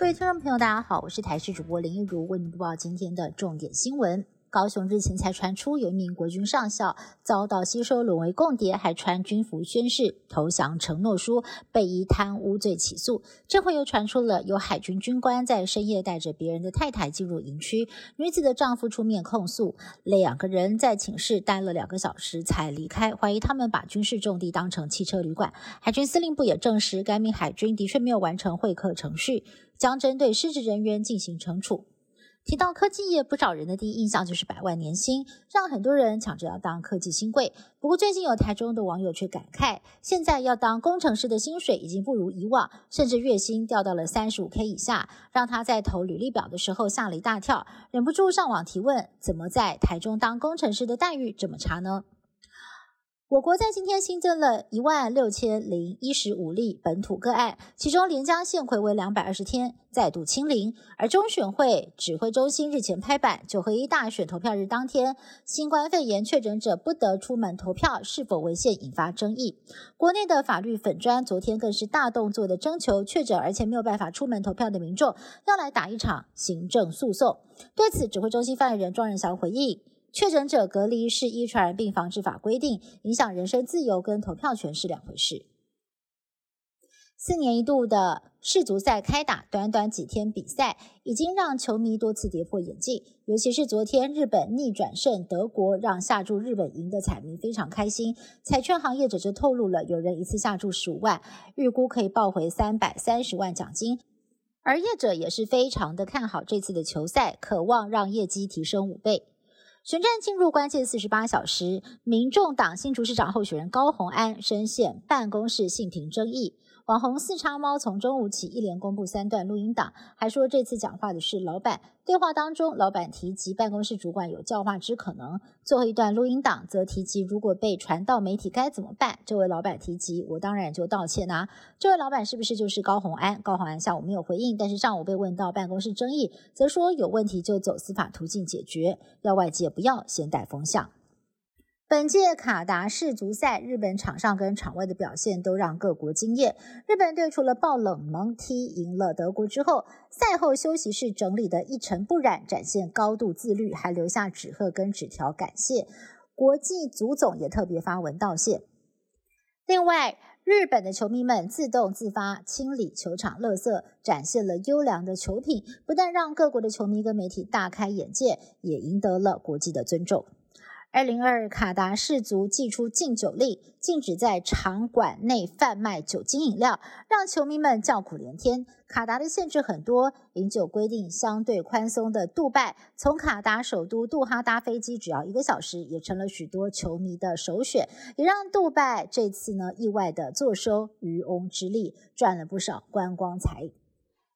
各位听众朋友，大家好，我是台视主播林一如，为您播报今天的重点新闻。高雄日前才传出有一名国军上校遭到吸收沦为共谍，还穿军服宣誓投降承诺书，被以贪污罪起诉。这回又传出了有海军军官在深夜带着别人的太太进入营区，女子的丈夫出面控诉，两个人在寝室待了两个小时才离开，怀疑他们把军事重地当成汽车旅馆。海军司令部也证实，该名海军的确没有完成会客程序，将针对失职人员进行惩处。提到科技业，不少人的第一印象就是百万年薪，让很多人抢着要当科技新贵。不过，最近有台中的网友却感慨，现在要当工程师的薪水已经不如以往，甚至月薪掉到了三十五 K 以下，让他在投履历表的时候吓了一大跳，忍不住上网提问：怎么在台中当工程师的待遇这么差呢？我国在今天新增了一万六千零一十五例本土个案，其中连江县回为两百二十天再度清零。而中选会指挥中心日前拍板，九合一大选投票日当天，新冠肺炎确诊者不得出门投票，是否违宪引发争议。国内的法律粉砖昨天更是大动作的征求确诊而且没有办法出门投票的民众，要来打一场行政诉讼。对此，指挥中心发言人庄仁祥回应。确诊者隔离是一传染病防治法规定，影响人身自由跟投票权是两回事。四年一度的世足赛开打，短短几天比赛已经让球迷多次跌破眼镜。尤其是昨天日本逆转胜德国，让下注日本赢的彩民非常开心。彩券行业者就透露了，有人一次下注十五万，预估可以报回三百三十万奖金。而业者也是非常的看好这次的球赛，渴望让业绩提升五倍。选战进入关键四十八小时，民众党新竹市长候选人高红安深陷办公室性平争议。网红四叉猫从中午起一连公布三段录音档，还说这次讲话的是老板。对话当中，老板提及办公室主管有教化之可能。最后一段录音档则提及，如果被传到媒体该怎么办？这位老板提及，我当然就道歉啦。这位老板是不是就是高红安？高红安下午没有回应，但是上午被问到办公室争议，则说有问题就走司法途径解决，要外界不要先带风向。本届卡达世足赛，日本场上跟场外的表现都让各国惊艳。日本队除了爆冷门踢赢了德国之后，赛后休息室整理的一尘不染，展现高度自律，还留下纸鹤跟纸条感谢。国际足总也特别发文道谢。另外，日本的球迷们自动自发清理球场垃圾，展现了优良的球品，不但让各国的球迷跟媒体大开眼界，也赢得了国际的尊重。二零二卡达氏族祭出禁酒令，禁止在场馆内贩卖酒精饮料，让球迷们叫苦连天。卡达的限制很多，饮酒规定相对宽松的杜拜，从卡达首都杜哈搭飞机只要一个小时，也成了许多球迷的首选，也让杜拜这次呢意外的坐收渔翁之利，赚了不少观光财。